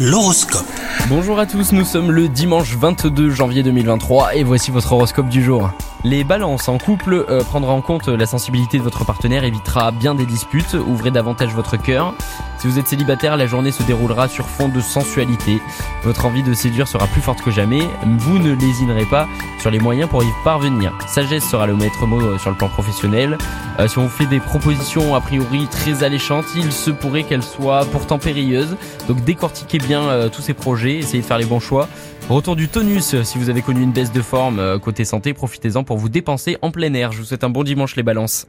L'horoscope. Bonjour à tous, nous sommes le dimanche 22 janvier 2023 et voici votre horoscope du jour. Les balances en couple, euh, prendre en compte la sensibilité de votre partenaire évitera bien des disputes, ouvrez davantage votre cœur. Si vous êtes célibataire, la journée se déroulera sur fond de sensualité. Votre envie de séduire sera plus forte que jamais, vous ne lésinerez pas sur les moyens pour y parvenir. Sagesse sera le maître mot euh, sur le plan professionnel. Euh, si on vous fait des propositions a priori très alléchantes, il se pourrait qu'elles soient pourtant périlleuses. Donc décortiquez bien euh, tous ces projets, essayez de faire les bons choix. Retour du tonus, si vous avez connu une baisse de forme côté santé, profitez-en pour vous dépenser en plein air. Je vous souhaite un bon dimanche les balances.